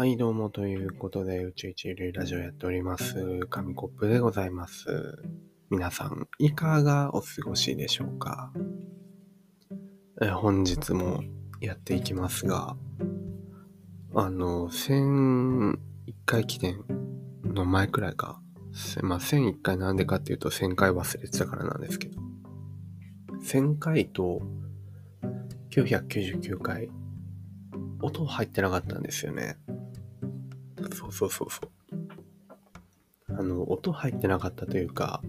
はい、どうもということで、宇宙一流ラジオやっております。紙コップでございます。皆さん、いかがお過ごしでしょうか？え本日もやっていきますが、あの、1001回記念の前くらいか、まあ、1001回なんでかっていうと1000回忘れてたからなんですけど、1000回と999回、音入ってなかったんですよね。そうそうそうそう。あの、音入ってなかったというか、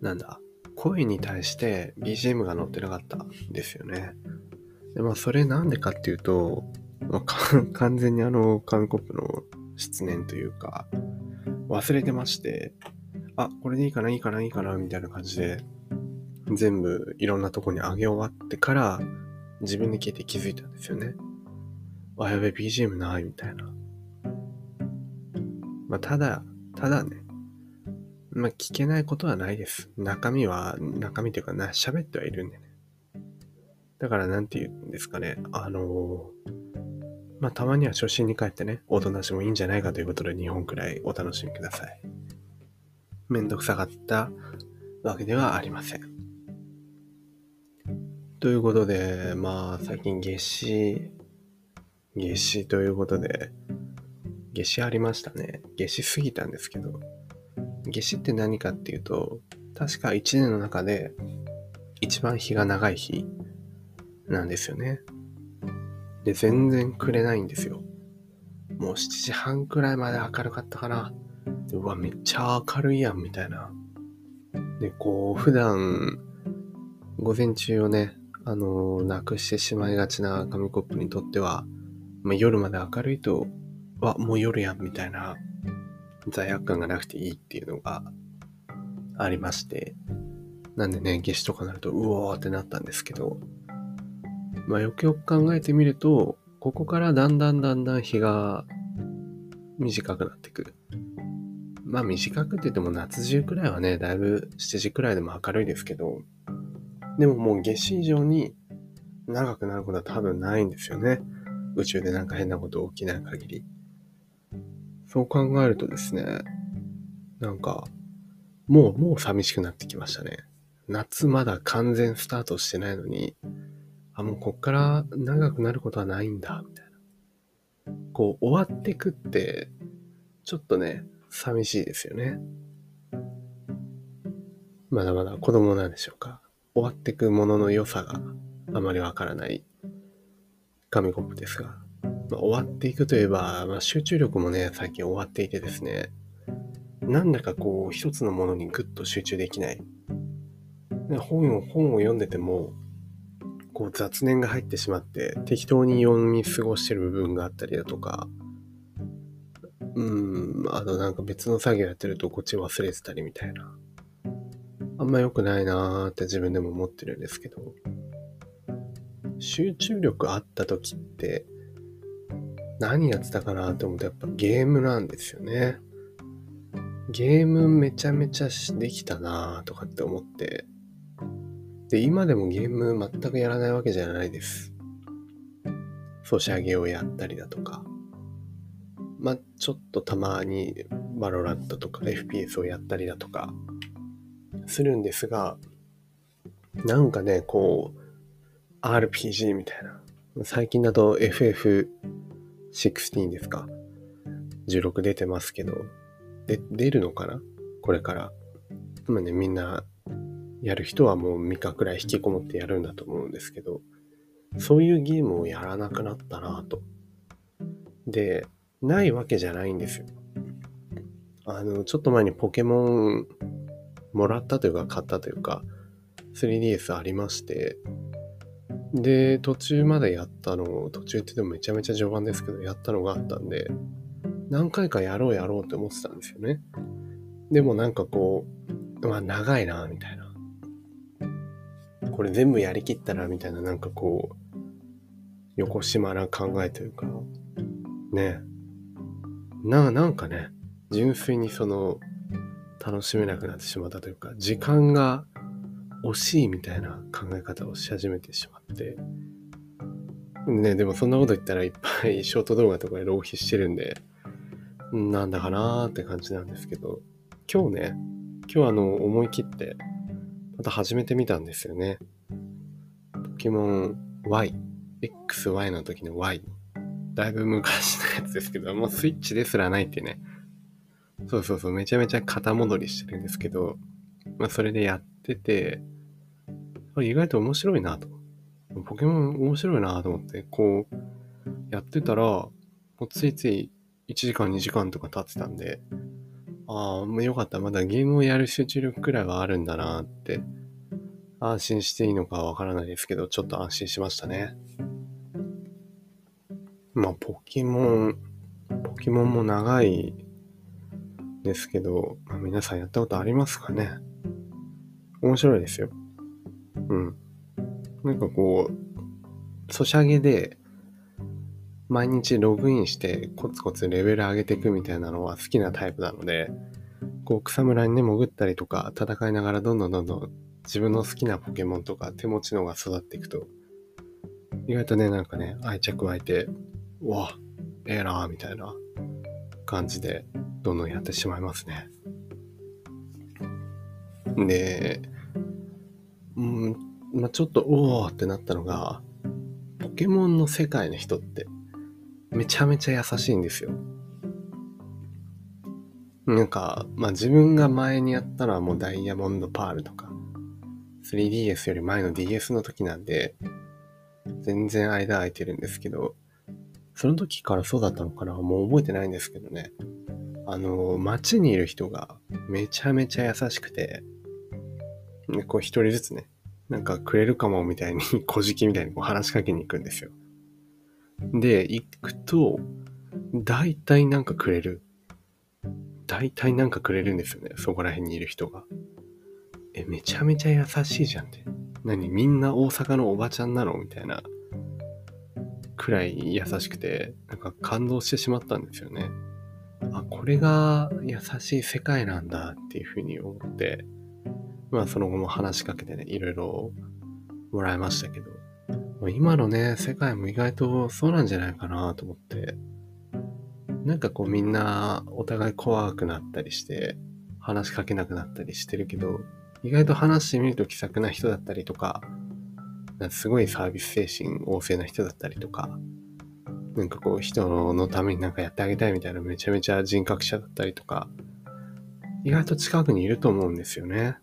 なんだ、声に対して BGM が載ってなかったんですよね。で、まあ、それなんでかっていうと、まあ、完全にあの、紙コップの失念というか、忘れてまして、あ、これでいいかな、いいかな、いいかな、みたいな感じで、全部いろんなとこに上げ終わってから、自分で聞いて気づいたんですよね。あ、やべ、BGM ない、みたいな。まあ、ただ、ただね、まあ、聞けないことはないです。中身は、中身というかな、喋ってはいるんでね。だから、なんて言うんですかね、あのまあ、たまには初心に帰ってね、おとなしもいいんじゃないかということで2本くらいお楽しみください。めんどくさかったわけではありません。ということで、まあ、最近夏至、夏至ということで、夏至ありましたね。夏至過ぎたんですけど、夏至って何かっていうと、確か1年の中で一番日が長い日なんですよね。で、全然くれないんですよ。もう7時半くらいまで明るかったかな。でうわ、めっちゃ明るいやん、みたいな。で、こう、普段、午前中をね、あのなくしてしまいがちな紙コップにとっては、まあ、夜まで明るいと、わ、もう夜やん、みたいな罪悪感がなくていいっていうのがありまして、なんでね、夏至とかなると、うおーってなったんですけど、まあ、よくよく考えてみると、ここからだんだんだんだん日が短くなってくる。まあ短くって言っても夏中くらいはね、だいぶ7時くらいでも明るいですけど、でももう夏至以上に長くなることは多分ないんですよね。宇宙でなんか変なこと起きない限り。そう考えるとですね、なんか、もう、もう寂しくなってきましたね。夏まだ完全スタートしてないのに、あ、もうこっから長くなることはないんだ、みたいな。こう、終わってくって、ちょっとね、寂しいですよね。まだまだ子供なんでしょうか。終わってくものの良さがあまりわからない紙コップですが、ま、終わっていくといえば、まあ、集中力もね、最近終わっていてですね、なんだかこう、一つのものにぐっと集中できない。本を、本を読んでても、こう雑念が入ってしまって、適当に読み過ごしてる部分があったりだとか、うん、あとなんか別の作業やってるとこっち忘れてたりみたいな。あんま良くないなーって自分でも思ってるんですけど、集中力あった時って、何やってたかなって思うとやっぱゲームなんですよね。ゲームめちゃめちゃできたなとかって思って、で、今でもゲーム全くやらないわけじゃないです。ソシャゲをやったりだとか、まあ、ちょっとたまにバロラットとか FPS をやったりだとかするんですが、なんかね、こう、RPG みたいな。最近だと FF 16ですか ?16 出てますけど、で、出るのかな？これから。今ね、みんなやる人はもう3日くらい引きこもってやるんだと思うんですけど、そういうゲームをやらなくなったなと。で、ないわけじゃないんですよ。あの、ちょっと前にポケモンもらったというか買ったというか、3DS ありまして、で、途中までやったの、途中って言ってもめちゃめちゃ序盤ですけど、やったのがあったんで、何回かやろうやろうって思ってたんですよね。でもなんかこう、まあ長いな、みたいな。これ全部やりきったら、みたいな、なんかこう、横島な考えというか、ねな、なんかね、純粋にその、楽しめなくなってしまったというか、時間が惜しいみたいな考え方をし始めてしまって、ね、でもそんなこと言ったらいっぱいショート動画とかで浪費してるんで、なんだかなーって感じなんですけど、今日ね、今日あの、思い切って、また始めてみたんですよね。ポケモン Y、XY の時の Y。だいぶ昔のやつですけど、もうスイッチですらないってね。そうそうそう、めちゃめちゃ肩戻りしてるんですけど、まあそれでやってて、意外と面白いなと。ポケモン面白いなと思って、こう、やってたら、もうついつい1時間2時間とか経ってたんで、ああ、もうよかった。まだゲームをやる集中力くらいはあるんだなって、安心していいのかわからないですけど、ちょっと安心しましたね。まあ、ポケモン、ポケモンも長いですけど、まあ、皆さんやったことありますかね？面白いですよ。うん。なんかこう、ソシャゲで、毎日ログインしてコツコツレベル上げていくみたいなのは好きなタイプなので、こう草むらにね潜ったりとか戦いながらどんどんどんどん自分の好きなポケモンとか手持ちのが育っていくと、意外とね、なんかね、愛着湧いて、うわ、ええなーみたいな感じでどんどんやってしまいますね。で、うん、まあ、ちょっとおおってなったのが、ポケモンの世界の人ってめちゃめちゃ優しいんですよ。なんか、まあ自分が前にやったのはもうダイヤモンドパールとか、3DS より前の DS の時なんで、全然間空いてるんですけど、その時からそうだったのかなもう覚えてないんですけどね。あの、街にいる人がめちゃめちゃ優しくて、こう一人ずつね、なんかくれるかもみたいに、小じきみたいにこう話しかけに行くんですよ。で、行くと、大体なんかくれる。大体なんかくれるんですよね。そこら辺にいる人が。え、めちゃめちゃ優しいじゃんって。何みんな大阪のおばちゃんなのみたいな。くらい優しくて、なんか感動してしまったんですよね。あ、これが優しい世界なんだっていうふうに思って、まあその後も話しかけてね、いろいろもらいましたけど、今のね、世界も意外とそうなんじゃないかなと思って、なんかこうみんなお互い怖くなったりして、話しかけなくなったりしてるけど、意外と話してみると気さくな人だったりとか、なんかすごいサービス精神旺盛な人だったりとか、なんかこう人のためになんかやってあげたいみたいなめちゃめちゃ人格者だったりとか、意外と近くにいると思うんですよね。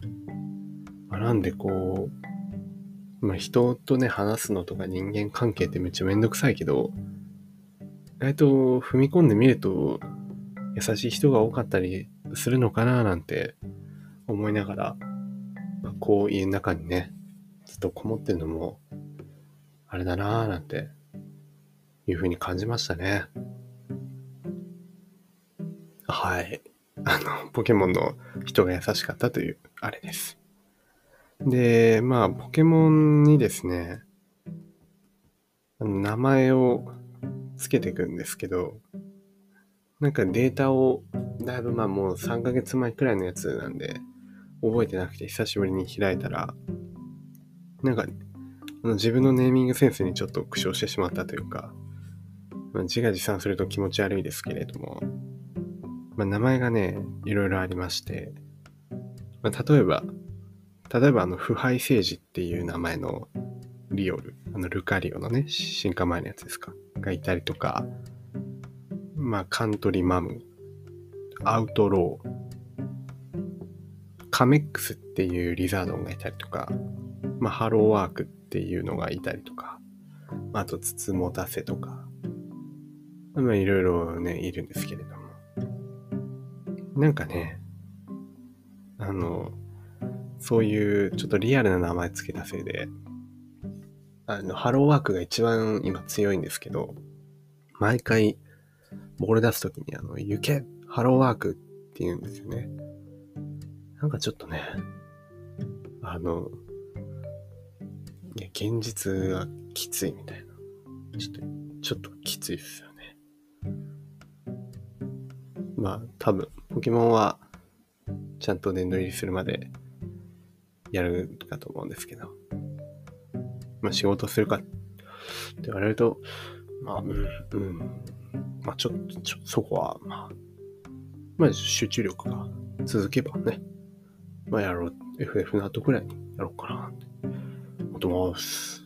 まあ、なんでこう、まあ、人とね、話すのとか人間関係ってめっちゃめんどくさいけど、意外と踏み込んでみると、優しい人が多かったりするのかななんて思いながら、まあ、こう家の中にね、ずっとこもってるのも、あれだなーなんて、いうふうに感じましたね。はい。あの、ポケモンの人が優しかったという、あれです。で、まあ、ポケモンにですね、名前を付けていくんですけど、なんかデータを、だいぶまあもう3ヶ月前くらいのやつなんで、覚えてなくて久しぶりに開いたら、なんか、あの自分のネーミングセンスにちょっと苦笑してしまったというか、まあ、自画自賛すると気持ち悪いですけれども、まあ、名前がね、いろいろありまして、まあ、例えば、例えばあの、腐敗政治っていう名前のリオル、あの、ルカリオのね、進化前のやつですか、がいたりとか、まあ、カントリーマム、アウトロー、カメックスっていうリザードンがいたりとか、まあ、ハローワークっていうのがいたりとか、あと、つつもたせとか、まあ、いろいろね、いるんですけれども。なんかね、あの、そういうちょっとリアルな名前つけたせいで、あの、ハローワークが一番今強いんですけど、毎回、ボール出すときにあの、行けハローワークって言うんですよね。なんかちょっとね、あの、いや、現実がきついみたいな。ちょっと、ちょっときついですよね。まあ、多分、ポケモンは、ちゃんと殿堂入りするまでやるかと思うんですけど、まあ仕事するか、って言われると、まあ、うん、うん。まあ、ちょっと、ちょそこは、まあ、まあ、集中力が続けばね、まあ、やろう、FF の後くらいにやろうかなって。思ってます。